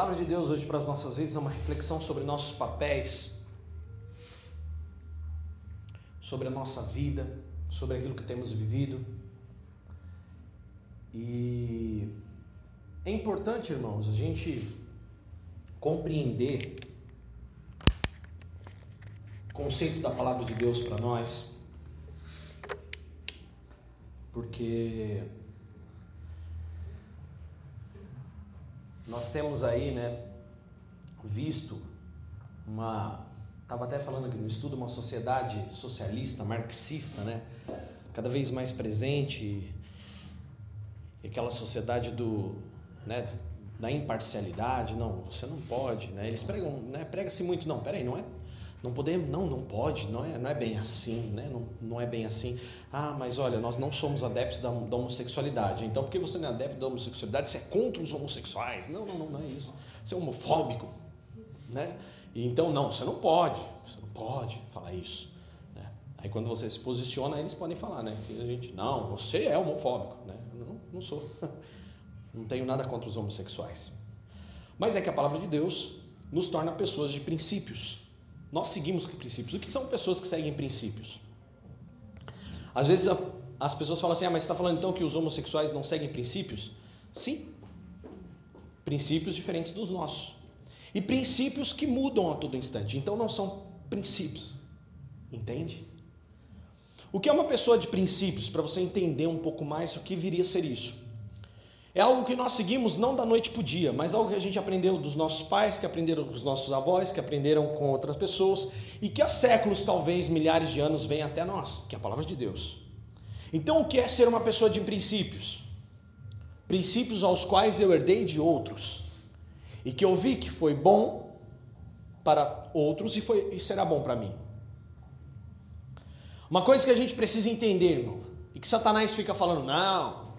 palavra de Deus hoje para as nossas vidas é uma reflexão sobre nossos papéis, sobre a nossa vida, sobre aquilo que temos vivido. E é importante, irmãos, a gente compreender o conceito da palavra de Deus para nós, porque Nós temos aí, né, visto uma. Estava até falando aqui no estudo, uma sociedade socialista, marxista, né? Cada vez mais presente. E aquela sociedade do. Né, da imparcialidade, não, você não pode, né? Eles pregam, né, prega-se muito, não, peraí, não é não podemos, não, não pode, não é, não é bem assim, né? Não, não é bem assim. Ah, mas olha, nós não somos adeptos da, da homossexualidade. Então, porque você não é adepto da homossexualidade, você é contra os homossexuais. Não, não, não, não é isso. Você é homofóbico, né? Então, não, você não pode, você não pode falar isso. Né? Aí, quando você se posiciona, eles podem falar, né? Que a gente, não, você é homofóbico, né? Não, não sou. Não tenho nada contra os homossexuais. Mas é que a palavra de Deus nos torna pessoas de princípios. Nós seguimos princípios. O que são pessoas que seguem princípios? Às vezes a, as pessoas falam assim: ah, mas você está falando então que os homossexuais não seguem princípios? Sim. Princípios diferentes dos nossos. E princípios que mudam a todo instante. Então não são princípios. Entende? O que é uma pessoa de princípios? Para você entender um pouco mais o que viria a ser isso. É algo que nós seguimos não da noite para o dia, mas algo que a gente aprendeu dos nossos pais, que aprenderam dos nossos avós, que aprenderam com outras pessoas e que há séculos, talvez milhares de anos, vem até nós, que é a palavra de Deus. Então, o que é ser uma pessoa de princípios? Princípios aos quais eu herdei de outros e que eu vi que foi bom para outros e, foi, e será bom para mim. Uma coisa que a gente precisa entender, irmão, e que Satanás fica falando, não,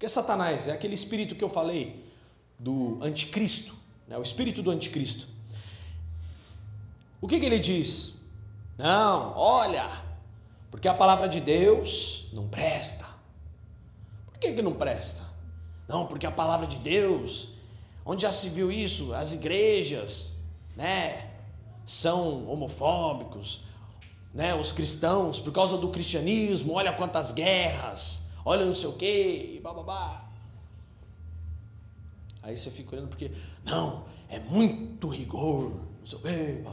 porque Satanás é aquele espírito que eu falei do anticristo, né? o espírito do anticristo. O que, que ele diz? Não, olha, porque a palavra de Deus não presta. Por que, que não presta? Não, porque a palavra de Deus, onde já se viu isso? As igrejas, né, são homofóbicos, né, os cristãos, por causa do cristianismo, olha quantas guerras, olha não sei o que, bababá. Aí você fica olhando porque, não, é muito rigor, não sei o quê.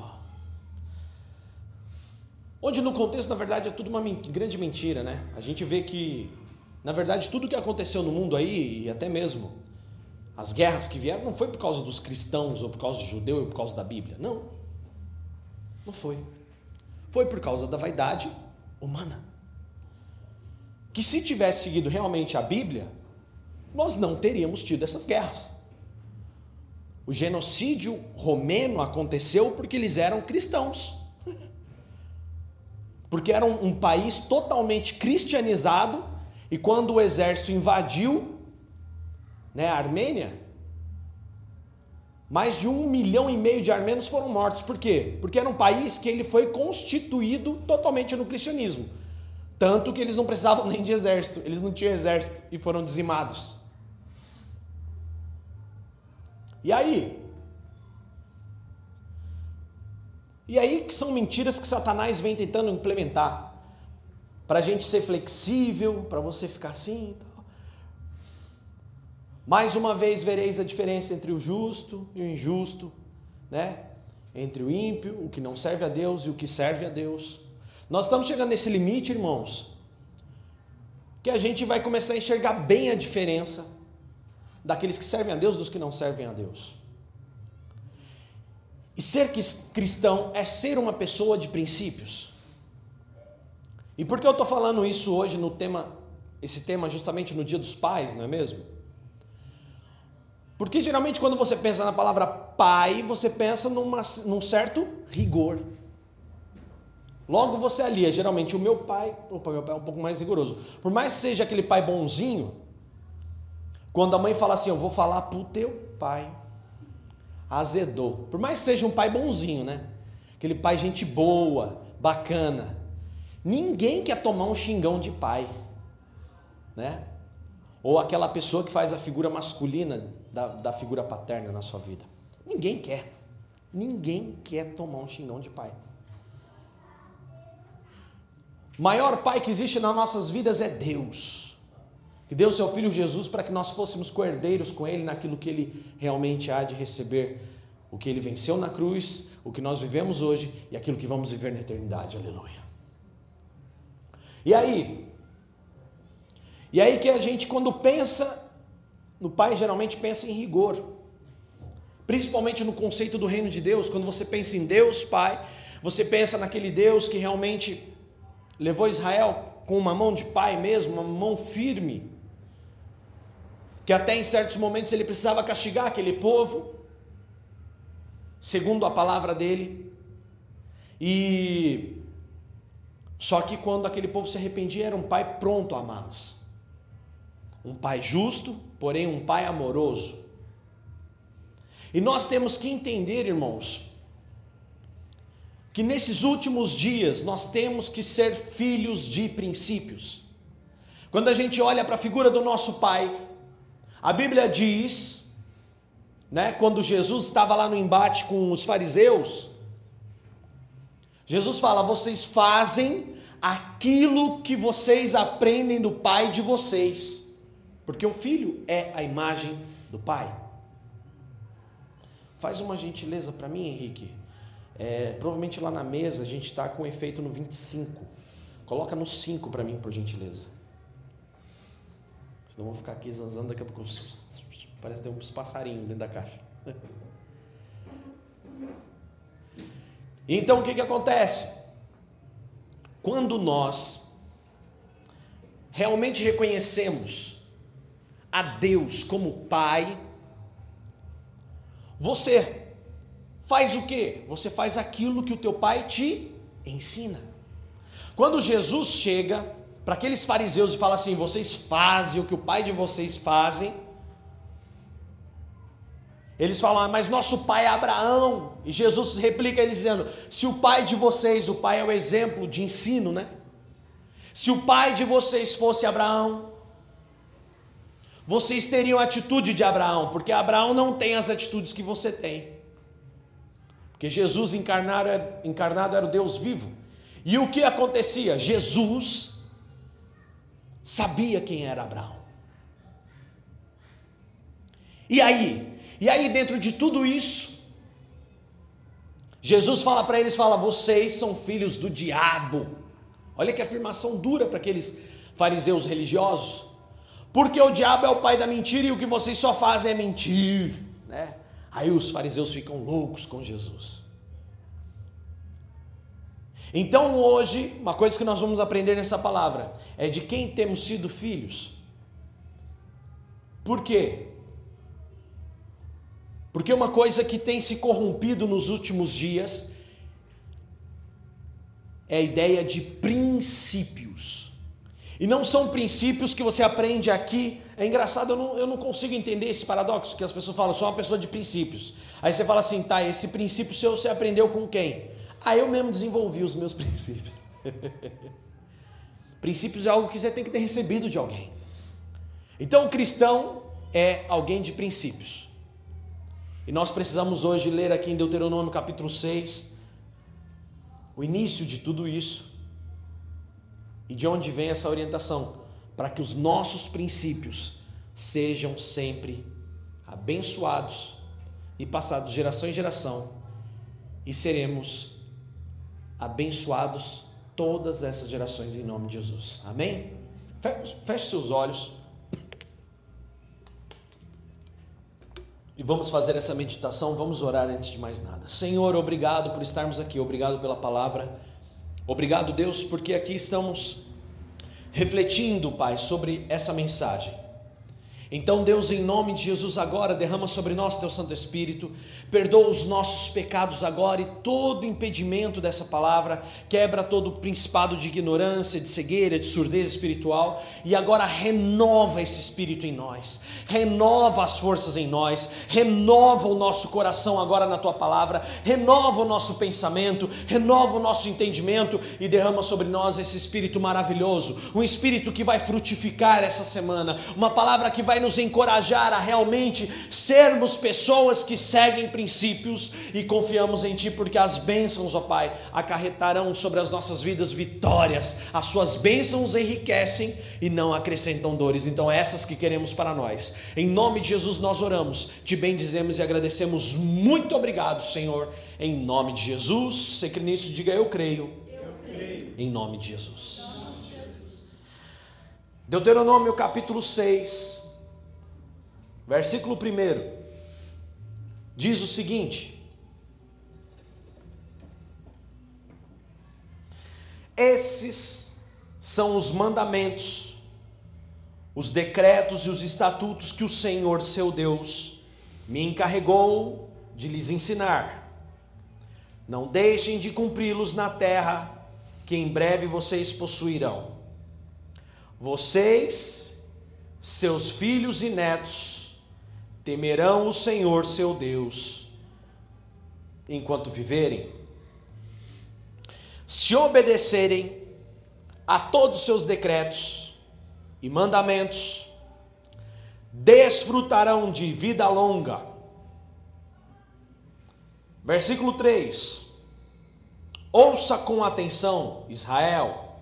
Onde no contexto, na verdade, é tudo uma grande mentira, né? A gente vê que, na verdade, tudo que aconteceu no mundo aí, e até mesmo as guerras que vieram, não foi por causa dos cristãos, ou por causa de judeu, ou por causa da Bíblia. Não. Não foi. Foi por causa da vaidade humana que se tivesse seguido realmente a Bíblia, nós não teríamos tido essas guerras. O genocídio romeno aconteceu porque eles eram cristãos. Porque era um, país totalmente cristianizado, e quando o exército invadiu né, a Armênia, mais de um milhão e meio de armenos foram mortos. Por quê? Porque era um país que ele foi constituído totalmente no cristianismo. Tanto que eles não precisavam nem de exército, eles não tinham exército e foram dizimados. E aí? E aí que são mentiras que Satanás vem tentando implementar. Para a gente ser flexível, para você ficar assim e tal. Mais uma vez vereis a diferença entre o justo e o injusto, né? Entre o ímpio, o que não serve a Deus e o que serve a Deus. Nós estamos chegando nesse limite, irmãos, que a gente vai começar a enxergar bem a diferença daqueles que servem a Deus dos que não servem a Deus. E ser cristão é ser uma pessoa de princípios. E por que eu estou falando isso hoje no tema, esse tema justamente no Dia dos Pais, não é mesmo? Porque geralmente quando você pensa na palavra pai, você pensa numa, num certo rigor. Logo você alia, geralmente o meu pai, opa, meu pai é um pouco mais rigoroso. Por mais que seja aquele pai bonzinho, quando a mãe fala assim, eu vou falar pro teu pai, azedou. Por mais que seja um pai bonzinho, né? Aquele pai gente boa, bacana. Ninguém quer tomar um xingão de pai, né? Ou aquela pessoa que faz a figura masculina da, da figura paterna na sua vida. Ninguém quer. Ninguém quer tomar um xingão de pai. Maior pai que existe nas nossas vidas é Deus. Que deu seu filho Jesus para que nós fôssemos coerdeiros com ele naquilo que ele realmente há de receber, o que ele venceu na cruz, o que nós vivemos hoje e aquilo que vamos viver na eternidade. Aleluia. E aí? E aí que a gente quando pensa no pai geralmente pensa em rigor. Principalmente no conceito do reino de Deus, quando você pensa em Deus, Pai, você pensa naquele Deus que realmente levou Israel com uma mão de pai mesmo, uma mão firme, que até em certos momentos ele precisava castigar aquele povo, segundo a palavra dele. E só que quando aquele povo se arrependia, era um pai pronto a amá-los. Um pai justo, porém um pai amoroso. E nós temos que entender, irmãos, que nesses últimos dias nós temos que ser filhos de princípios. Quando a gente olha para a figura do nosso pai, a Bíblia diz, né, quando Jesus estava lá no embate com os fariseus, Jesus fala: "Vocês fazem aquilo que vocês aprendem do pai de vocês", porque o filho é a imagem do pai. Faz uma gentileza para mim, Henrique. É, provavelmente lá na mesa a gente está com efeito no 25. Coloca no 5 para mim, por gentileza. Senão eu vou ficar aqui zanzando daqui a pouco. Parece tem uns passarinhos dentro da caixa. Então o que, que acontece? Quando nós realmente reconhecemos a Deus como Pai, você faz o que? Você faz aquilo que o teu pai te ensina. Quando Jesus chega para aqueles fariseus e fala assim: vocês fazem o que o pai de vocês fazem. Eles falam, ah, mas nosso pai é Abraão. E Jesus replica eles dizendo: se o pai de vocês, o pai é o exemplo de ensino, né? Se o pai de vocês fosse Abraão, vocês teriam a atitude de Abraão, porque Abraão não tem as atitudes que você tem. Porque Jesus encarnado, encarnado era o Deus vivo. E o que acontecia? Jesus sabia quem era Abraão. E aí? E aí, dentro de tudo isso, Jesus fala para eles: fala, vocês são filhos do diabo. Olha que afirmação dura para aqueles fariseus religiosos. Porque o diabo é o pai da mentira e o que vocês só fazem é mentir, né? Aí os fariseus ficam loucos com Jesus. Então hoje, uma coisa que nós vamos aprender nessa palavra é de quem temos sido filhos. Por quê? Porque uma coisa que tem se corrompido nos últimos dias é a ideia de princípios. E não são princípios que você aprende aqui. É engraçado, eu não, eu não consigo entender esse paradoxo que as pessoas falam, sou uma pessoa de princípios. Aí você fala assim, tá, esse princípio seu você aprendeu com quem? Ah, eu mesmo desenvolvi os meus princípios. princípios é algo que você tem que ter recebido de alguém. Então o cristão é alguém de princípios. E nós precisamos hoje ler aqui em Deuteronômio capítulo 6 o início de tudo isso e de onde vem essa orientação? Para que os nossos princípios sejam sempre abençoados e passados geração em geração, e seremos abençoados todas essas gerações em nome de Jesus. Amém? Feche seus olhos. E vamos fazer essa meditação, vamos orar antes de mais nada. Senhor, obrigado por estarmos aqui, obrigado pela palavra. Obrigado, Deus, porque aqui estamos refletindo, Pai, sobre essa mensagem. Então, Deus, em nome de Jesus, agora derrama sobre nós teu Santo Espírito, perdoa os nossos pecados agora e todo impedimento dessa palavra, quebra todo o principado de ignorância, de cegueira, de surdez espiritual e agora renova esse espírito em nós, renova as forças em nós, renova o nosso coração agora na tua palavra, renova o nosso pensamento, renova o nosso entendimento e derrama sobre nós esse espírito maravilhoso, um espírito que vai frutificar essa semana, uma palavra que vai vai nos encorajar a realmente sermos pessoas que seguem princípios e confiamos em Ti, porque as bênçãos, ó Pai, acarretarão sobre as nossas vidas vitórias, as Suas bênçãos enriquecem e não acrescentam dores, então essas que queremos para nós. Em nome de Jesus nós oramos, te bendizemos e agradecemos. Muito obrigado, Senhor, em nome de Jesus. Você crê nisso? Diga eu creio. Eu creio. Em nome de Jesus. Deuteronômio capítulo 6, Versículo 1 diz o seguinte: Esses são os mandamentos, os decretos e os estatutos que o Senhor seu Deus me encarregou de lhes ensinar. Não deixem de cumpri-los na terra que em breve vocês possuirão. Vocês, seus filhos e netos, temerão o Senhor seu Deus enquanto viverem. Se obedecerem a todos os seus decretos e mandamentos, desfrutarão de vida longa. Versículo 3: Ouça com atenção, Israel,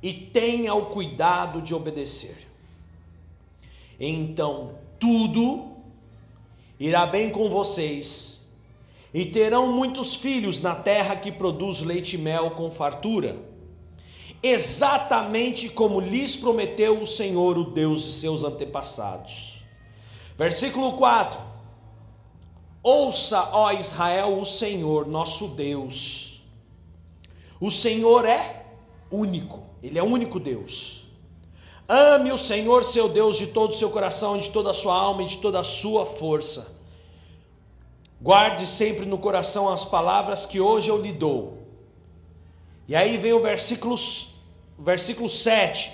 e tenha o cuidado de obedecer. Então tudo irá bem com vocês, e terão muitos filhos na terra que produz leite e mel com fartura, exatamente como lhes prometeu o Senhor, o Deus de seus antepassados. Versículo 4: Ouça, ó Israel, o Senhor, nosso Deus. O Senhor é único, Ele é o único Deus. Ame o Senhor seu Deus de todo o seu coração, de toda a sua alma e de toda a sua força. Guarde sempre no coração as palavras que hoje eu lhe dou. E aí vem o versículo, versículo 7.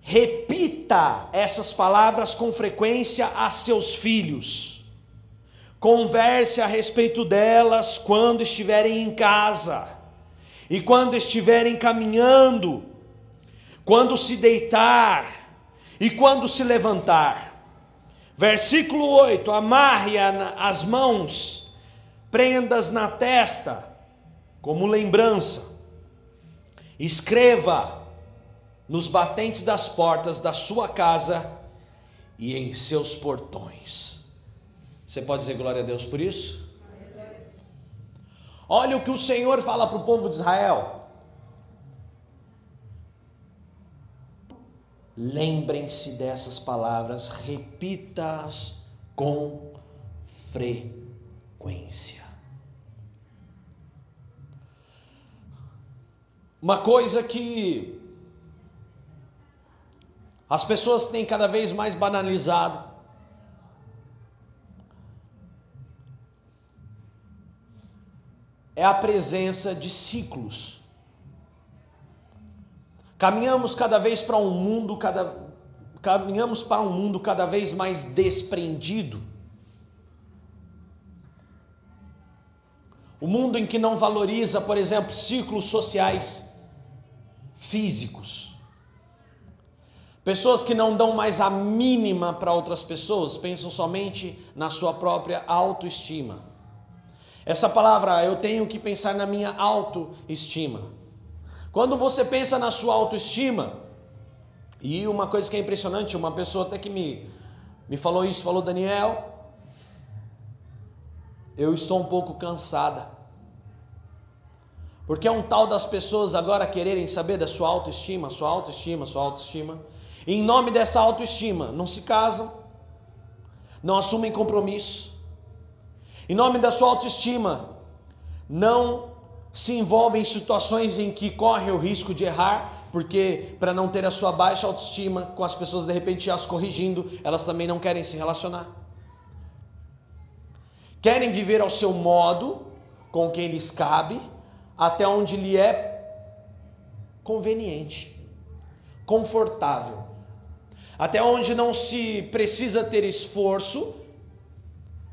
Repita essas palavras com frequência a seus filhos. Converse a respeito delas quando estiverem em casa e quando estiverem caminhando quando se deitar e quando se levantar. Versículo 8: amarre as mãos, prendas na testa, como lembrança. Escreva nos batentes das portas da sua casa e em seus portões. Você pode dizer glória a Deus por isso? Olha o que o Senhor fala para o povo de Israel. Lembrem-se dessas palavras, repita-as com frequência. Uma coisa que as pessoas têm cada vez mais banalizado é a presença de ciclos. Caminhamos cada vez para um mundo cada caminhamos para um mundo cada vez mais desprendido. O mundo em que não valoriza, por exemplo, ciclos sociais físicos. Pessoas que não dão mais a mínima para outras pessoas, pensam somente na sua própria autoestima. Essa palavra, eu tenho que pensar na minha autoestima. Quando você pensa na sua autoestima, e uma coisa que é impressionante, uma pessoa até que me, me falou isso, falou, Daniel, eu estou um pouco cansada. Porque é um tal das pessoas agora quererem saber da sua autoestima, sua autoestima, sua autoestima. E em nome dessa autoestima, não se casam, não assumem compromisso. Em nome da sua autoestima, não se envolvem em situações em que correm o risco de errar, porque para não ter a sua baixa autoestima, com as pessoas de repente as corrigindo, elas também não querem se relacionar. Querem viver ao seu modo, com quem lhes cabe, até onde lhe é conveniente, confortável, até onde não se precisa ter esforço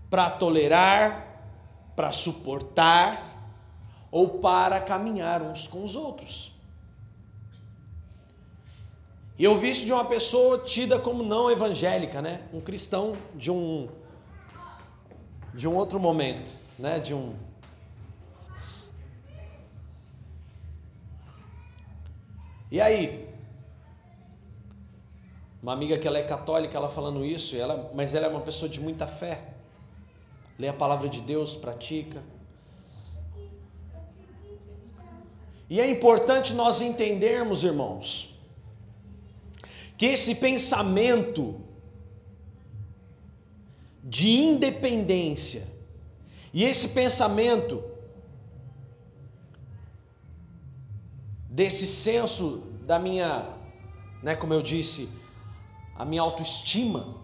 para tolerar, para suportar ou para caminhar uns com os outros. E eu vi isso de uma pessoa tida como não evangélica, né? Um cristão de um de um outro momento, né? De um E aí? Uma amiga que ela é católica, ela falando isso, ela, mas ela é uma pessoa de muita fé. Lê a palavra de Deus, pratica. E é importante nós entendermos, irmãos, que esse pensamento de independência e esse pensamento desse senso da minha, né, como eu disse, a minha autoestima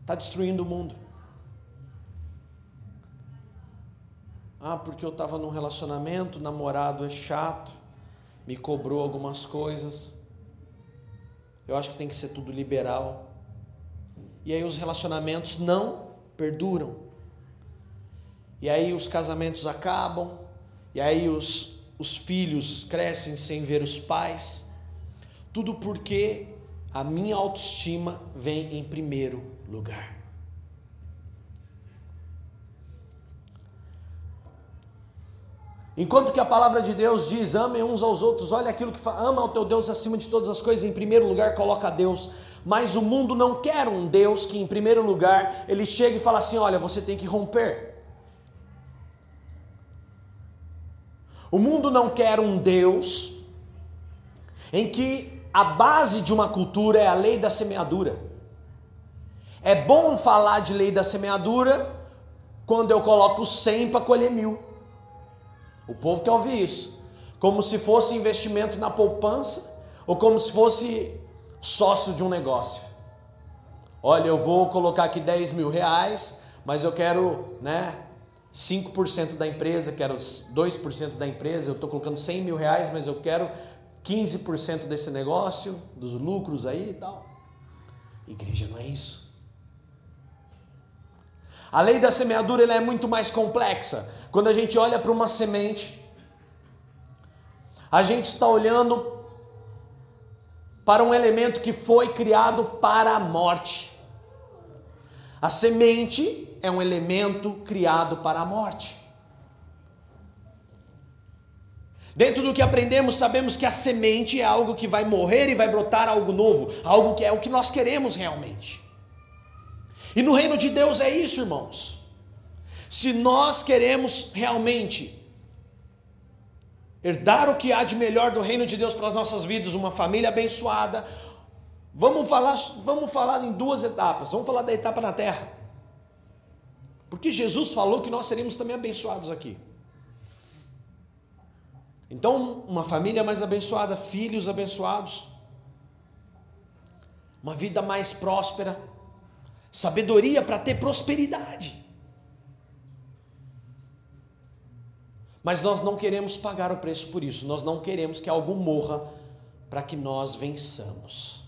está destruindo o mundo. Ah, porque eu estava num relacionamento, namorado é chato, me cobrou algumas coisas. Eu acho que tem que ser tudo liberal. E aí os relacionamentos não perduram. E aí os casamentos acabam. E aí os, os filhos crescem sem ver os pais. Tudo porque a minha autoestima vem em primeiro lugar. Enquanto que a palavra de Deus diz: amem uns aos outros, olha aquilo que fala, ama o teu Deus acima de todas as coisas, em primeiro lugar coloca a Deus. Mas o mundo não quer um Deus que, em primeiro lugar, ele chega e fala assim: olha, você tem que romper. O mundo não quer um Deus em que a base de uma cultura é a lei da semeadura. É bom falar de lei da semeadura quando eu coloco 100 para colher mil. O povo quer ouvir isso. Como se fosse investimento na poupança ou como se fosse sócio de um negócio. Olha, eu vou colocar aqui 10 mil reais, mas eu quero, né, 5% da empresa, quero 2% da empresa, eu estou colocando 100 mil reais, mas eu quero 15% desse negócio, dos lucros aí e tal. Igreja não é isso. A lei da semeadura ela é muito mais complexa. Quando a gente olha para uma semente, a gente está olhando para um elemento que foi criado para a morte. A semente é um elemento criado para a morte. Dentro do que aprendemos, sabemos que a semente é algo que vai morrer e vai brotar algo novo, algo que é o que nós queremos realmente. E no reino de Deus é isso, irmãos. Se nós queremos realmente herdar o que há de melhor do reino de Deus para as nossas vidas, uma família abençoada, vamos falar, vamos falar em duas etapas. Vamos falar da etapa na terra. Porque Jesus falou que nós seríamos também abençoados aqui. Então, uma família mais abençoada, filhos abençoados, uma vida mais próspera, sabedoria para ter prosperidade. Mas nós não queremos pagar o preço por isso, nós não queremos que algo morra para que nós vençamos.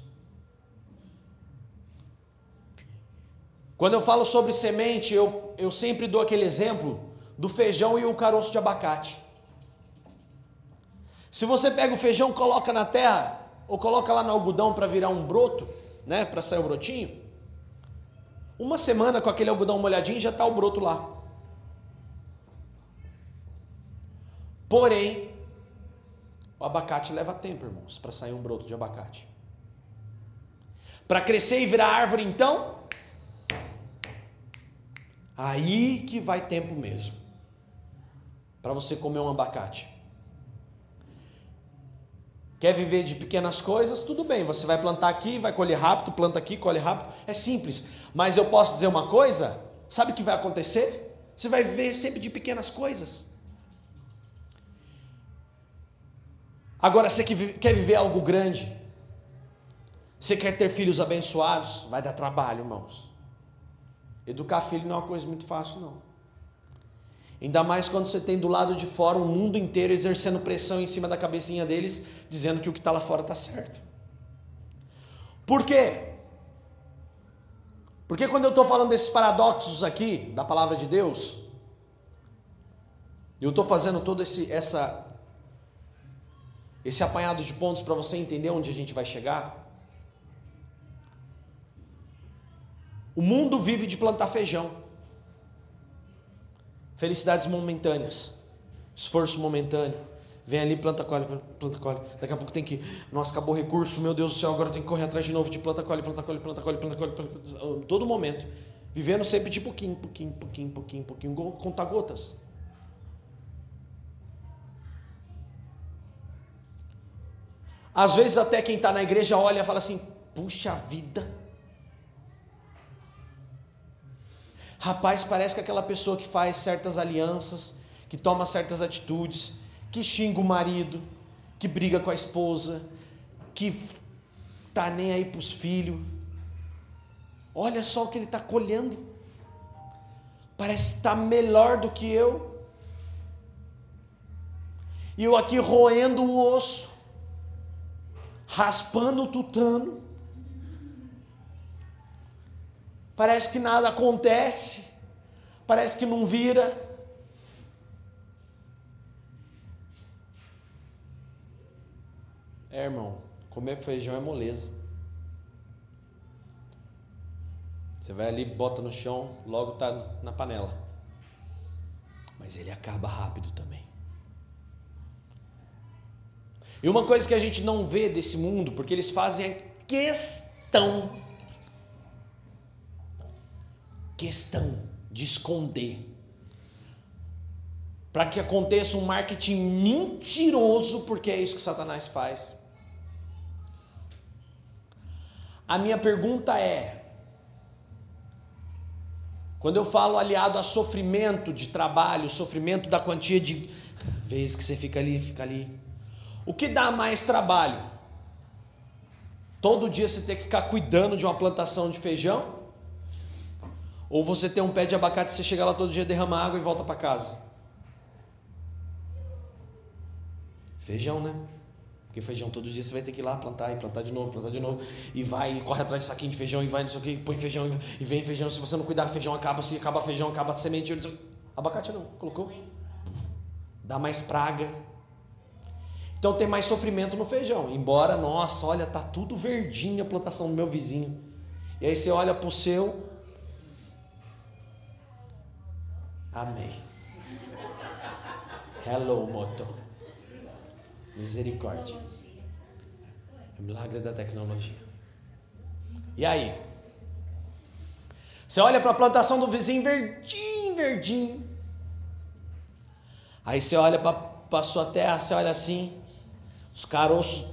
Quando eu falo sobre semente, eu, eu sempre dou aquele exemplo do feijão e o caroço de abacate. Se você pega o feijão, coloca na terra, ou coloca lá no algodão para virar um broto, né, para sair o brotinho, uma semana com aquele algodão molhadinho já está o broto lá. Porém, o abacate leva tempo, irmãos, para sair um broto de abacate. Para crescer e virar árvore, então, aí que vai tempo mesmo. Para você comer um abacate. Quer viver de pequenas coisas? Tudo bem, você vai plantar aqui, vai colher rápido, planta aqui, colhe rápido. É simples. Mas eu posso dizer uma coisa? Sabe o que vai acontecer? Você vai viver sempre de pequenas coisas. Agora, você quer viver algo grande? Você quer ter filhos abençoados? Vai dar trabalho, irmãos. Educar filho não é uma coisa muito fácil, não. Ainda mais quando você tem do lado de fora um mundo inteiro exercendo pressão em cima da cabecinha deles, dizendo que o que está lá fora está certo. Por quê? Porque quando eu estou falando desses paradoxos aqui da palavra de Deus, eu estou fazendo todo esse essa esse apanhado de pontos para você entender onde a gente vai chegar. O mundo vive de plantar feijão. Felicidades momentâneas. Esforço momentâneo. Vem ali, planta, colhe, planta, colhe. Daqui a pouco tem que. Nossa, acabou o recurso, meu Deus do céu, agora tem que correr atrás de novo de planta, colhe, planta, colhe, planta, colhe, planta, colhe. Planta, todo momento. Vivendo sempre de pouquinho, pouquinho, pouquinho, pouquinho, pouquinho, conta gotas. Às vezes até quem está na igreja olha e fala assim: puxa vida. Rapaz, parece que aquela pessoa que faz certas alianças, que toma certas atitudes, que xinga o marido, que briga com a esposa, que tá nem aí para os filhos. Olha só o que ele está colhendo. Parece estar tá melhor do que eu. E eu aqui roendo o osso, raspando o tutano. Parece que nada acontece. Parece que não vira. É, irmão, comer feijão é moleza. Você vai ali, bota no chão, logo tá na panela. Mas ele acaba rápido também. E uma coisa que a gente não vê desse mundo, porque eles fazem a questão questão de esconder para que aconteça um marketing mentiroso, porque é isso que Satanás faz. A minha pergunta é: quando eu falo aliado a sofrimento de trabalho, sofrimento da quantia de vezes que você fica ali, fica ali, o que dá mais trabalho? Todo dia você tem que ficar cuidando de uma plantação de feijão? Ou você tem um pé de abacate, você chega lá todo dia, derrama água e volta para casa? Feijão, né? Porque feijão todo dia você vai ter que ir lá plantar e plantar de novo, plantar de novo. E vai e corre atrás de saquinho de feijão e vai, não sei o que, põe feijão e vem feijão. Se você não cuidar, feijão acaba, se acaba feijão, acaba a semente. Abacate não, colocou. Dá mais praga. Então tem mais sofrimento no feijão. Embora, nossa, olha, tá tudo verdinho a plantação do meu vizinho. E aí você olha pro seu. Amém. Hello, moto. Misericórdia. É o milagre da tecnologia. E aí? Você olha para a plantação do vizinho verdinho, verdinho. Aí você olha para a sua terra, você olha assim, os caroços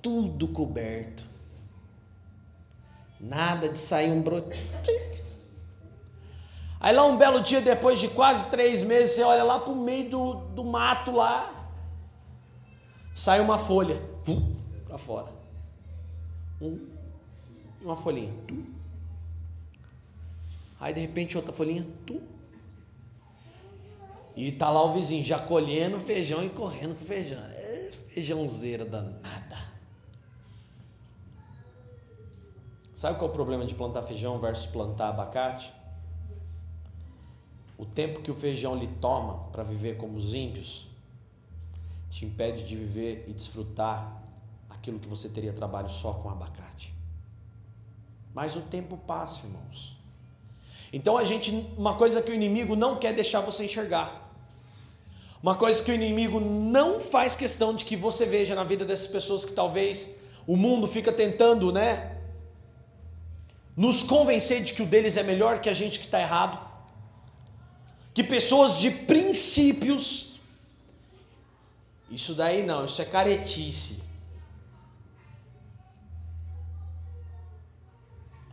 tudo coberto. Nada de sair um broto. Aí lá um belo dia, depois de quase três meses, você olha lá para o meio do, do mato lá, sai uma folha para fora. Um, uma folhinha. Aí de repente outra folhinha. Tu. E tá lá o vizinho já colhendo feijão e correndo com feijão. É feijãozeira danada. Sabe qual é o problema de plantar feijão versus plantar abacate? O tempo que o feijão lhe toma para viver como os ímpios te impede de viver e desfrutar aquilo que você teria trabalho só com abacate. Mas o tempo passa, irmãos. Então a gente, uma coisa que o inimigo não quer deixar você enxergar. Uma coisa que o inimigo não faz questão de que você veja na vida dessas pessoas que talvez o mundo fica tentando, né? Nos convencer de que o deles é melhor que a gente que está errado. Que pessoas de princípios isso daí não, isso é caretice.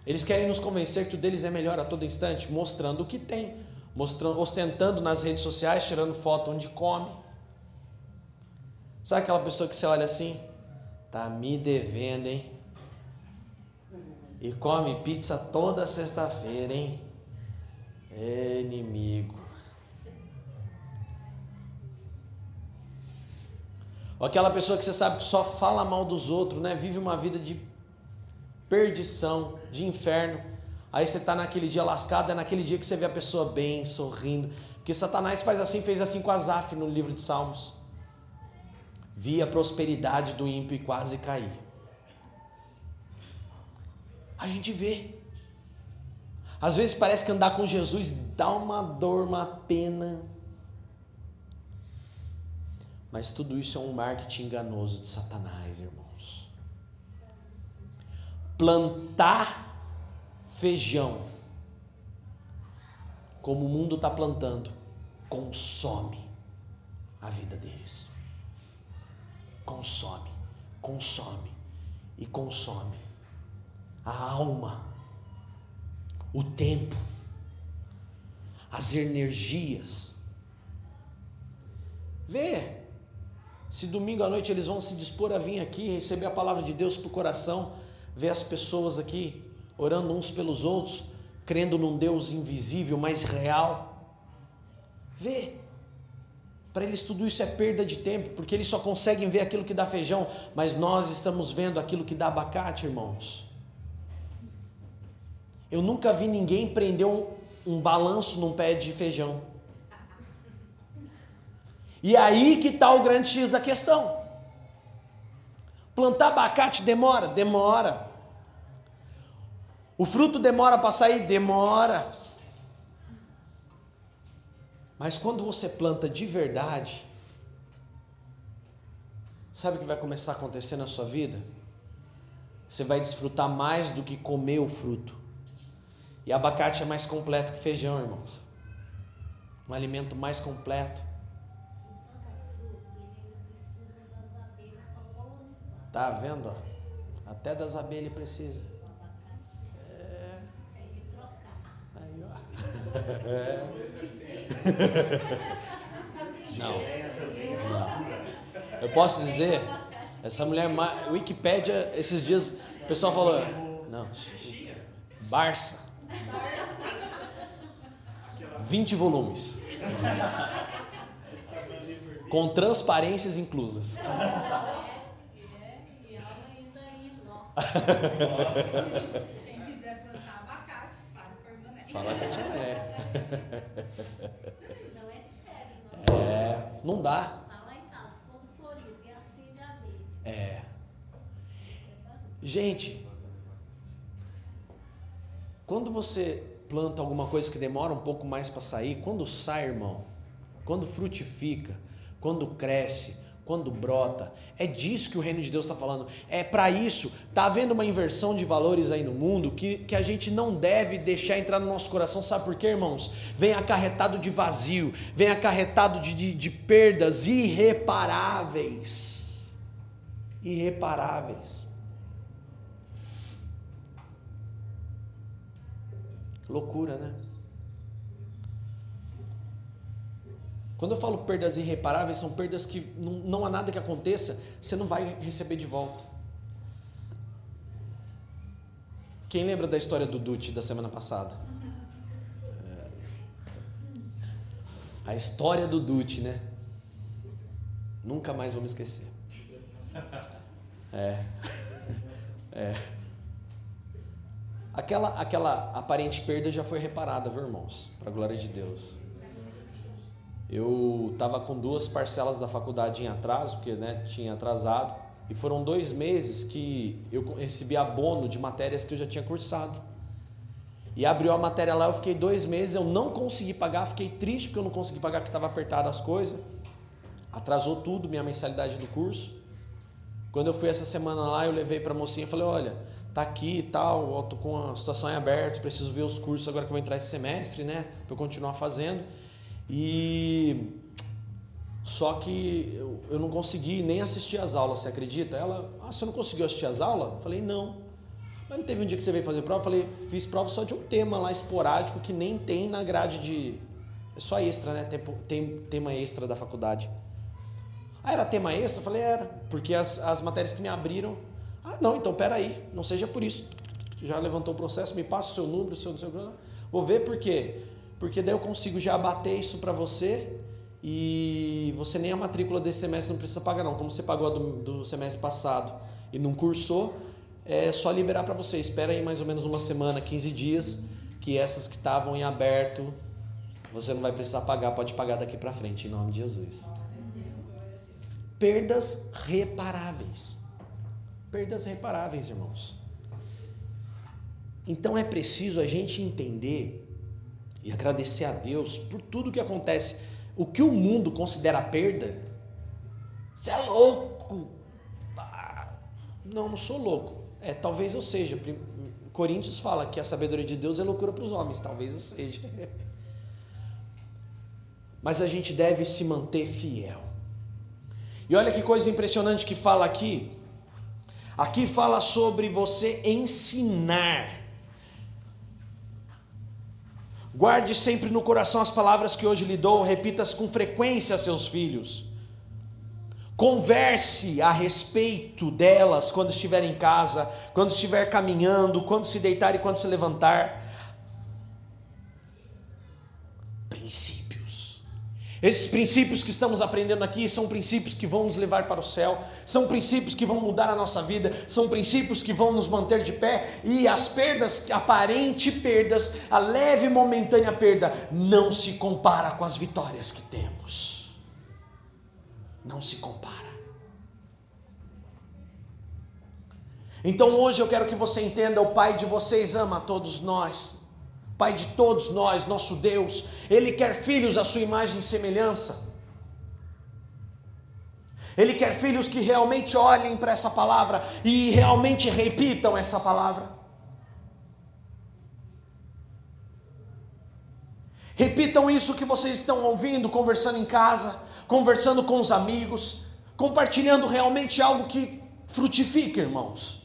Eles querem nos convencer que o deles é melhor a todo instante, mostrando o que tem. mostrando, ostentando nas redes sociais, tirando foto onde come. Sabe aquela pessoa que você olha assim? Tá me devendo, hein? E come pizza toda sexta-feira, hein? É inimigo. Ou aquela pessoa que você sabe que só fala mal dos outros, né? Vive uma vida de perdição, de inferno. Aí você está naquele dia lascado, é naquele dia que você vê a pessoa bem, sorrindo. Porque Satanás faz assim, fez assim com Asaf no livro de Salmos. Vi a prosperidade do ímpio e quase caí. A gente vê. Às vezes parece que andar com Jesus dá uma dor, uma pena. Mas tudo isso é um marketing enganoso de Satanás, irmãos. Plantar feijão, como o mundo está plantando, consome a vida deles. Consome, consome e consome a alma, o tempo, as energias. Vê se domingo à noite eles vão se dispor a vir aqui, receber a palavra de Deus para o coração, ver as pessoas aqui orando uns pelos outros, crendo num Deus invisível, mas real. Vê. Para eles tudo isso é perda de tempo, porque eles só conseguem ver aquilo que dá feijão, mas nós estamos vendo aquilo que dá abacate, irmãos. Eu nunca vi ninguém prender um, um balanço num pé de feijão. E aí que está o grande X da questão. Plantar abacate demora? Demora. O fruto demora para sair? Demora. Mas quando você planta de verdade, sabe o que vai começar a acontecer na sua vida? Você vai desfrutar mais do que comer o fruto. E abacate é mais completo que feijão, irmãos. Um alimento mais completo. Tá vendo? Até das abelhas precisa. É. Aí, ó. É. Não. Não. Eu posso dizer, essa mulher, Wikipédia, esses dias, o pessoal falou, não, Barça. 20 volumes. Com transparências inclusas. Quem quiser plantar abacate, fala permanece. Fala a tia é. Não é sério, não. É, não dá. Tá lá em casa, todo florido, e assim de abelha. É. Gente, quando você planta alguma coisa que demora um pouco mais para sair, quando sai, irmão, quando frutifica, quando cresce, quando brota. É disso que o reino de Deus está falando. É para isso. Está havendo uma inversão de valores aí no mundo que, que a gente não deve deixar entrar no nosso coração. Sabe por quê, irmãos? Vem acarretado de vazio, vem acarretado de, de, de perdas irreparáveis. Irreparáveis. Loucura, né? Quando eu falo perdas irreparáveis, são perdas que não, não há nada que aconteça, você não vai receber de volta. Quem lembra da história do Dute da semana passada? É. A história do Dute, né? Nunca mais vou me esquecer. É. É. Aquela, aquela aparente perda já foi reparada, viu, irmãos? Para a glória de Deus. Eu estava com duas parcelas da faculdade em atraso, porque né, tinha atrasado, e foram dois meses que eu recebi abono de matérias que eu já tinha cursado. E abriu a matéria lá, eu fiquei dois meses, eu não consegui pagar, fiquei triste porque eu não consegui pagar, porque estava apertado as coisas. Atrasou tudo, minha mensalidade do curso. Quando eu fui essa semana lá, eu levei para a mocinha e falei: olha, tá aqui e tal, tô com a situação em aberto, preciso ver os cursos agora que eu vou entrar esse semestre, né, para eu continuar fazendo. E só que eu, eu não consegui nem assistir as aulas, você acredita? Ela, ah, você não conseguiu assistir as aulas? Eu falei, não. Mas não teve um dia que você veio fazer prova? Eu falei, fiz prova só de um tema lá esporádico que nem tem na grade de, É só extra, né? Tempo, tem, tema extra da faculdade. Ah, era tema extra? Eu falei, era. Porque as, as matérias que me abriram. Ah, não, então peraí, não seja por isso. Já levantou o processo, me passa o seu número, o seu. Vou ver por quê. Porque daí eu consigo já abater isso para você e você nem a matrícula desse semestre não precisa pagar não. Como você pagou do, do semestre passado e não cursou, é só liberar para você. Espera aí mais ou menos uma semana, 15 dias, que essas que estavam em aberto, você não vai precisar pagar, pode pagar daqui para frente, em nome de Jesus. Perdas reparáveis. Perdas reparáveis, irmãos. Então é preciso a gente entender e agradecer a Deus por tudo que acontece. O que o mundo considera perda, você é louco. Ah, não, não sou louco. É, talvez eu seja. Coríntios fala que a sabedoria de Deus é loucura para os homens, talvez eu seja. Mas a gente deve se manter fiel. E olha que coisa impressionante que fala aqui. Aqui fala sobre você ensinar. Guarde sempre no coração as palavras que hoje lhe dou, repita-as com frequência a seus filhos. Converse a respeito delas quando estiver em casa, quando estiver caminhando, quando se deitar e quando se levantar. Princípios. Esses princípios que estamos aprendendo aqui são princípios que vão nos levar para o céu, são princípios que vão mudar a nossa vida, são princípios que vão nos manter de pé e as perdas, aparente perdas, a leve e momentânea perda, não se compara com as vitórias que temos não se compara. Então hoje eu quero que você entenda: o Pai de vocês ama todos nós, Pai de todos nós, nosso Deus, Ele quer filhos à sua imagem e semelhança. Ele quer filhos que realmente olhem para essa palavra e realmente repitam essa palavra. Repitam isso que vocês estão ouvindo, conversando em casa, conversando com os amigos, compartilhando realmente algo que frutifica, irmãos.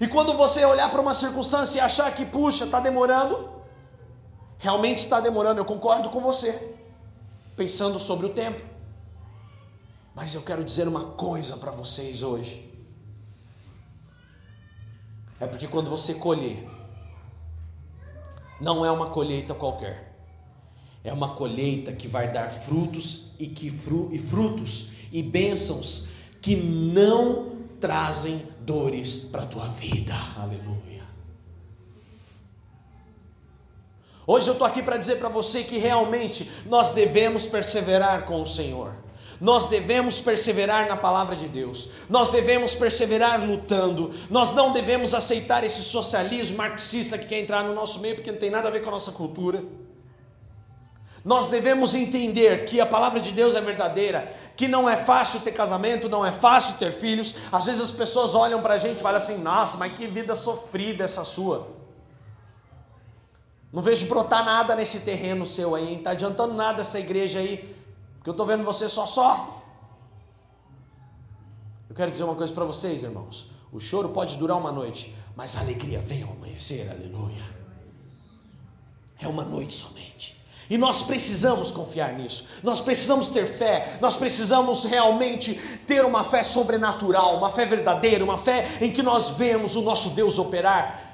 E quando você olhar para uma circunstância e achar que, puxa, está demorando, realmente está demorando, eu concordo com você, pensando sobre o tempo. Mas eu quero dizer uma coisa para vocês hoje. É porque quando você colher, não é uma colheita qualquer. É uma colheita que vai dar frutos e que fru, e frutos e bênçãos que não trazem dores para a tua vida. Aleluia. Hoje eu estou aqui para dizer para você que realmente nós devemos perseverar com o Senhor. Nós devemos perseverar na palavra de Deus, nós devemos perseverar lutando, nós não devemos aceitar esse socialismo marxista que quer entrar no nosso meio porque não tem nada a ver com a nossa cultura. Nós devemos entender que a palavra de Deus é verdadeira, que não é fácil ter casamento, não é fácil ter filhos. Às vezes as pessoas olham para a gente e falam assim: nossa, mas que vida sofrida essa sua. Não vejo brotar nada nesse terreno seu aí, não está adiantando nada essa igreja aí que eu estou vendo você só sofre. Eu quero dizer uma coisa para vocês, irmãos. O choro pode durar uma noite, mas a alegria vem ao amanhecer, aleluia. É uma noite somente. E nós precisamos confiar nisso, nós precisamos ter fé, nós precisamos realmente ter uma fé sobrenatural, uma fé verdadeira, uma fé em que nós vemos o nosso Deus operar.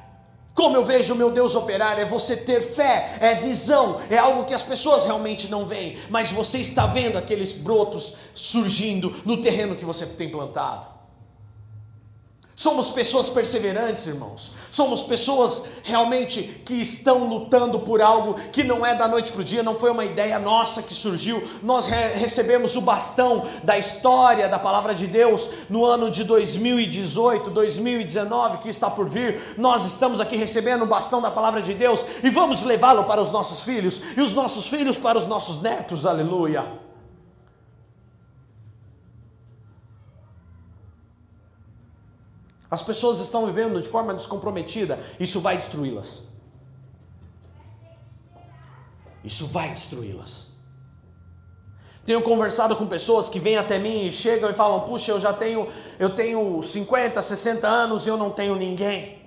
Como eu vejo o meu Deus operar, é você ter fé, é visão, é algo que as pessoas realmente não veem, mas você está vendo aqueles brotos surgindo no terreno que você tem plantado. Somos pessoas perseverantes, irmãos. Somos pessoas realmente que estão lutando por algo que não é da noite para o dia, não foi uma ideia nossa que surgiu. Nós re recebemos o bastão da história da palavra de Deus no ano de 2018, 2019 que está por vir. Nós estamos aqui recebendo o bastão da palavra de Deus e vamos levá-lo para os nossos filhos e os nossos filhos para os nossos netos. Aleluia. As pessoas estão vivendo de forma descomprometida, isso vai destruí-las. Isso vai destruí-las. Tenho conversado com pessoas que vêm até mim e chegam e falam: "Puxa, eu já tenho, eu tenho 50, 60 anos e eu não tenho ninguém".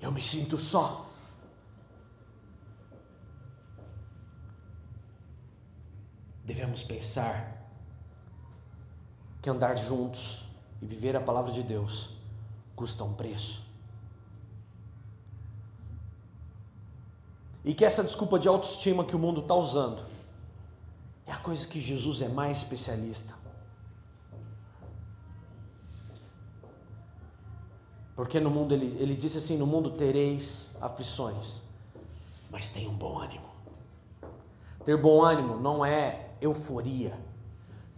Eu me sinto só. Devemos pensar que andar juntos e viver a palavra de Deus custa um preço. E que essa desculpa de autoestima que o mundo está usando é a coisa que Jesus é mais especialista. Porque no mundo, ele, ele disse assim: No mundo tereis aflições, mas tenham um bom ânimo. Ter bom ânimo não é euforia,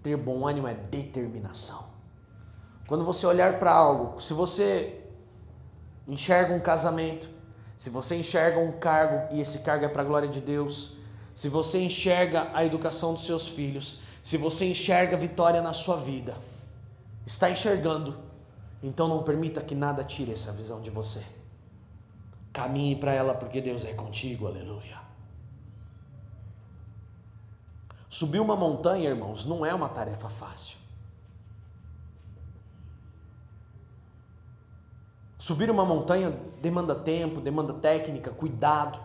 ter bom ânimo é determinação. Quando você olhar para algo, se você enxerga um casamento, se você enxerga um cargo e esse cargo é para a glória de Deus, se você enxerga a educação dos seus filhos, se você enxerga vitória na sua vida, está enxergando, então não permita que nada tire essa visão de você. Caminhe para ela porque Deus é contigo, aleluia. Subir uma montanha, irmãos, não é uma tarefa fácil. Subir uma montanha demanda tempo, demanda técnica, cuidado.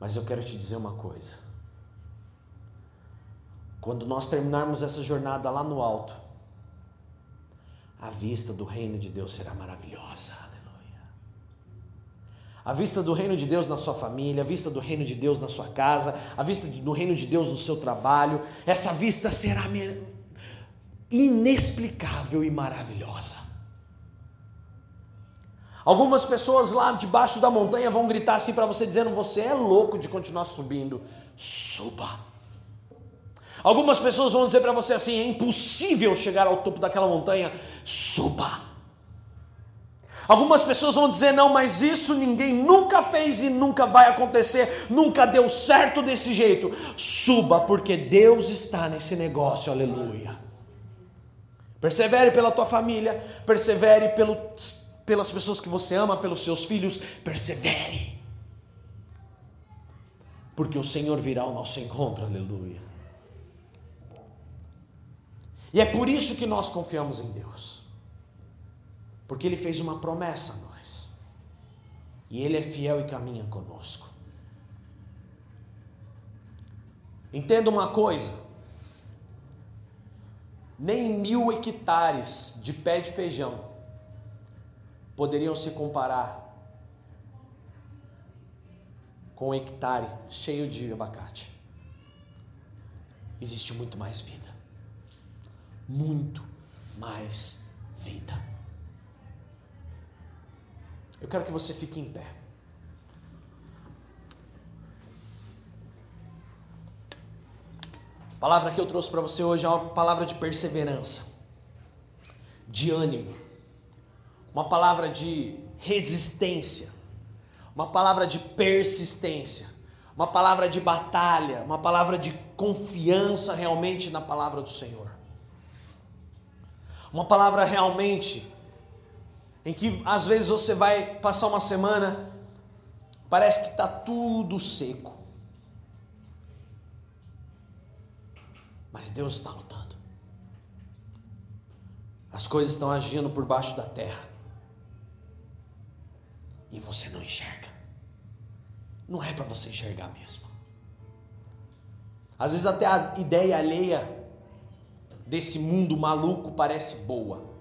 Mas eu quero te dizer uma coisa. Quando nós terminarmos essa jornada lá no alto, a vista do reino de Deus será maravilhosa. A vista do reino de Deus na sua família, a vista do reino de Deus na sua casa, a vista do reino de Deus no seu trabalho, essa vista será inexplicável e maravilhosa. Algumas pessoas lá debaixo da montanha vão gritar assim para você, dizendo: Você é louco de continuar subindo. Suba. Algumas pessoas vão dizer para você assim: É impossível chegar ao topo daquela montanha. Suba. Algumas pessoas vão dizer: Não, mas isso ninguém nunca fez e nunca vai acontecer, nunca deu certo desse jeito. Suba, porque Deus está nesse negócio, aleluia. Persevere pela tua família, persevere pelo, pelas pessoas que você ama, pelos seus filhos, persevere. Porque o Senhor virá ao nosso encontro, aleluia. E é por isso que nós confiamos em Deus. Porque Ele fez uma promessa a nós. E Ele é fiel e caminha conosco. Entenda uma coisa: nem mil hectares de pé de feijão poderiam se comparar com um hectare cheio de abacate. Existe muito mais vida. Muito mais vida. Eu quero que você fique em pé. A palavra que eu trouxe para você hoje é uma palavra de perseverança, de ânimo, uma palavra de resistência, uma palavra de persistência, uma palavra de batalha, uma palavra de confiança realmente na palavra do Senhor. Uma palavra realmente em que às vezes você vai passar uma semana, parece que está tudo seco. Mas Deus está lutando. As coisas estão agindo por baixo da terra. E você não enxerga. Não é para você enxergar mesmo. Às vezes até a ideia alheia desse mundo maluco parece boa.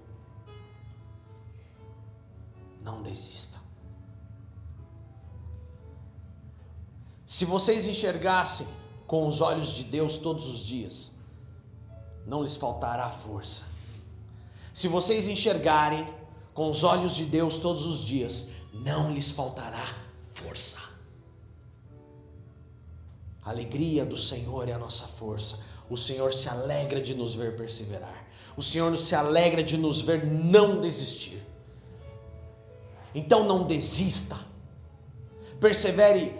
Não desista. Se vocês enxergassem com os olhos de Deus todos os dias, não lhes faltará força. Se vocês enxergarem com os olhos de Deus todos os dias, não lhes faltará força. A alegria do Senhor é a nossa força. O Senhor se alegra de nos ver perseverar. O Senhor se alegra de nos ver não desistir. Então não desista. Persevere.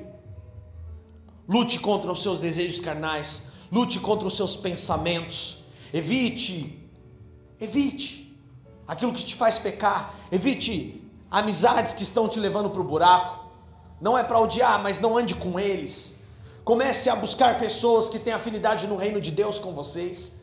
Lute contra os seus desejos carnais. Lute contra os seus pensamentos. Evite, evite aquilo que te faz pecar, evite amizades que estão te levando para o buraco. Não é para odiar, mas não ande com eles. Comece a buscar pessoas que têm afinidade no reino de Deus com vocês.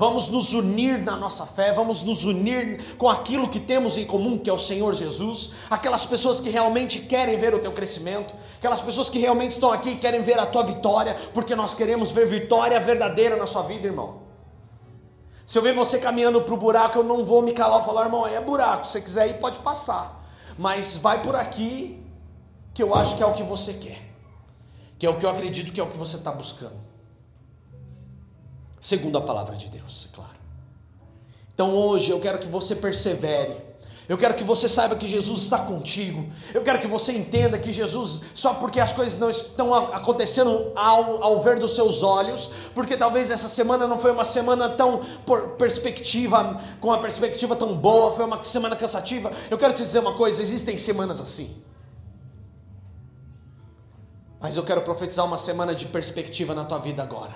Vamos nos unir na nossa fé, vamos nos unir com aquilo que temos em comum, que é o Senhor Jesus. Aquelas pessoas que realmente querem ver o teu crescimento, aquelas pessoas que realmente estão aqui e querem ver a tua vitória, porque nós queremos ver vitória verdadeira na sua vida, irmão. Se eu ver você caminhando para o buraco, eu não vou me calar e falar, irmão, é buraco, se você quiser ir, pode passar. Mas vai por aqui, que eu acho que é o que você quer, que é o que eu acredito que é o que você está buscando segundo a palavra de Deus, é claro. Então hoje eu quero que você persevere. Eu quero que você saiba que Jesus está contigo. Eu quero que você entenda que Jesus, só porque as coisas não estão acontecendo ao, ao ver dos seus olhos, porque talvez essa semana não foi uma semana tão por perspectiva, com uma perspectiva tão boa, foi uma semana cansativa. Eu quero te dizer uma coisa: existem semanas assim. Mas eu quero profetizar uma semana de perspectiva na tua vida agora.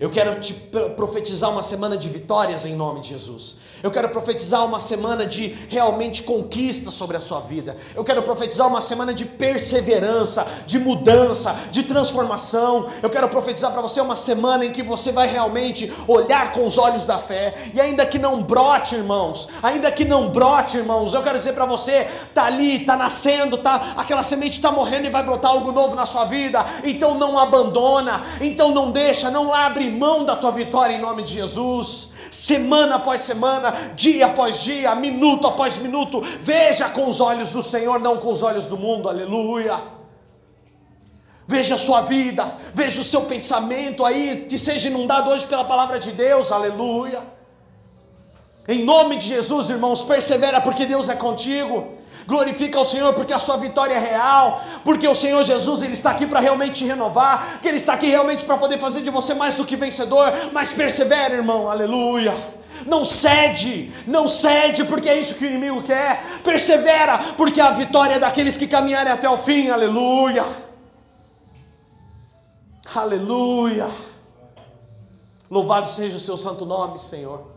Eu quero te profetizar uma semana de vitórias em nome de Jesus. Eu quero profetizar uma semana de realmente conquista sobre a sua vida. Eu quero profetizar uma semana de perseverança, de mudança, de transformação. Eu quero profetizar para você uma semana em que você vai realmente olhar com os olhos da fé. E ainda que não brote, irmãos, ainda que não brote, irmãos, eu quero dizer para você, tá ali, tá nascendo, tá aquela semente está morrendo e vai brotar algo novo na sua vida. Então não abandona, então não deixa, não abre mão da tua vitória em nome de Jesus. Semana após semana, dia após dia, minuto após minuto, veja com os olhos do Senhor, não com os olhos do mundo. Aleluia. Veja a sua vida, veja o seu pensamento aí, que seja inundado hoje pela palavra de Deus, aleluia. Em nome de Jesus, irmãos, persevera porque Deus é contigo. Glorifica o Senhor porque a sua vitória é real, porque o Senhor Jesus ele está aqui para realmente te renovar, que ele está aqui realmente para poder fazer de você mais do que vencedor. Mas persevera, irmão. Aleluia. Não cede, não cede, porque é isso que o inimigo quer. Persevera, porque a vitória é daqueles que caminharem até o fim. Aleluia. Aleluia. Louvado seja o seu santo nome, Senhor.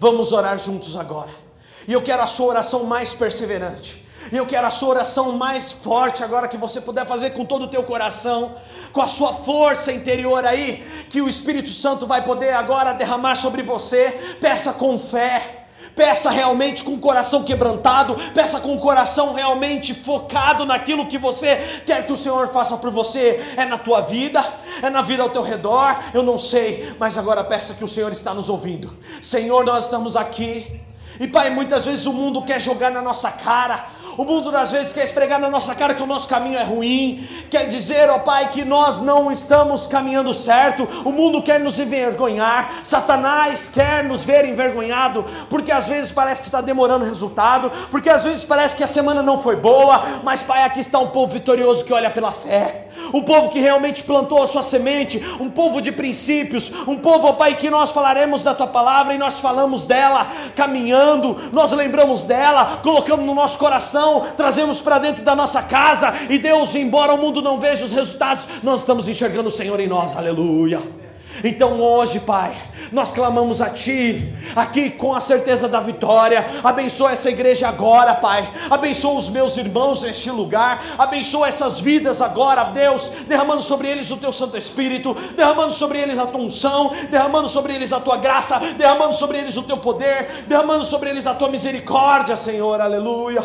Vamos orar juntos agora. E eu quero a sua oração mais perseverante. E eu quero a sua oração mais forte agora que você puder fazer com todo o teu coração, com a sua força interior aí, que o Espírito Santo vai poder agora derramar sobre você. Peça com fé. Peça realmente com o coração quebrantado, peça com o coração realmente focado naquilo que você quer que o Senhor faça por você. É na tua vida, é na vida ao teu redor, eu não sei, mas agora peça que o Senhor está nos ouvindo. Senhor, nós estamos aqui. E Pai, muitas vezes o mundo quer jogar na nossa cara, o mundo às vezes quer esfregar na nossa cara que o nosso caminho é ruim, quer dizer, ó Pai, que nós não estamos caminhando certo. O mundo quer nos envergonhar, Satanás quer nos ver envergonhado, porque às vezes parece que está demorando resultado, porque às vezes parece que a semana não foi boa, mas Pai, aqui está um povo vitorioso que olha pela fé, um povo que realmente plantou a sua semente, um povo de princípios, um povo, ó Pai, que nós falaremos da tua palavra e nós falamos dela caminhando, nós lembramos dela, colocamos no nosso coração trazemos para dentro da nossa casa, e Deus, embora o mundo não veja os resultados, nós estamos enxergando o Senhor em nós, aleluia. Então hoje, Pai, nós clamamos a Ti, aqui com a certeza da vitória. Abençoa essa igreja agora, Pai. Abençoa os meus irmãos neste lugar. Abençoa essas vidas agora, Deus, derramando sobre eles o Teu Santo Espírito, derramando sobre eles a Tua unção, derramando sobre eles a Tua graça, derramando sobre eles o Teu poder, derramando sobre eles a Tua misericórdia, Senhor, aleluia.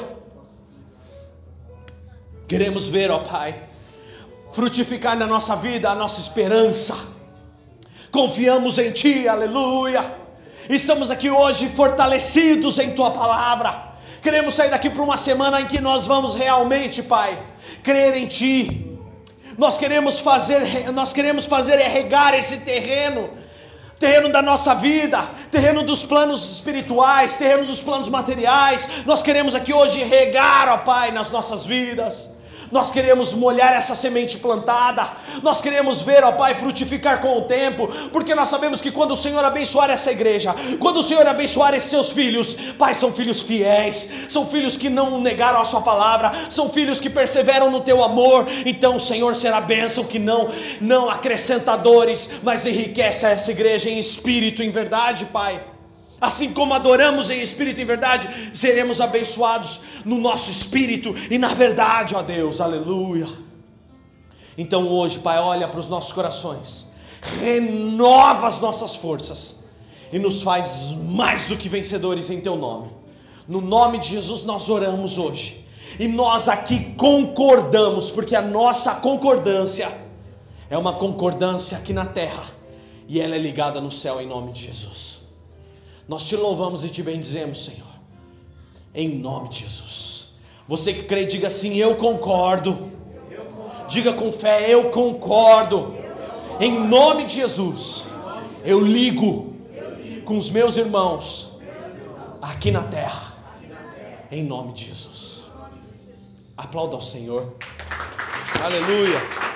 Queremos ver, ó Pai, frutificar na nossa vida a nossa esperança. Confiamos em Ti, aleluia. Estamos aqui hoje fortalecidos em Tua palavra. Queremos sair daqui para uma semana em que nós vamos realmente, Pai, crer em Ti. Nós queremos fazer, nós queremos fazer é regar esse terreno terreno da nossa vida, terreno dos planos espirituais, terreno dos planos materiais. Nós queremos aqui hoje regar, ó Pai, nas nossas vidas. Nós queremos molhar essa semente plantada, nós queremos ver, ó Pai, frutificar com o tempo, porque nós sabemos que quando o Senhor abençoar essa igreja, quando o Senhor abençoar esses seus filhos, Pai, são filhos fiéis, são filhos que não negaram a Sua palavra, são filhos que perseveram no Teu amor, então o Senhor será bênção que não, não acrescentadores, mas enriquece essa igreja em espírito, em verdade, Pai. Assim como adoramos em espírito e em verdade, seremos abençoados no nosso espírito e na verdade, ó Deus, aleluia. Então hoje, Pai, olha para os nossos corações, renova as nossas forças, e nos faz mais do que vencedores em teu nome. No nome de Jesus nós oramos hoje. E nós aqui concordamos, porque a nossa concordância é uma concordância aqui na terra e ela é ligada no céu em nome de Jesus. Nós te louvamos e te bendizemos, Senhor, em nome de Jesus. Você que crê, diga assim: Eu concordo. Diga com fé: Eu concordo. Em nome de Jesus, eu ligo com os meus irmãos aqui na terra. Em nome de Jesus. Aplauda ao Senhor. Aleluia.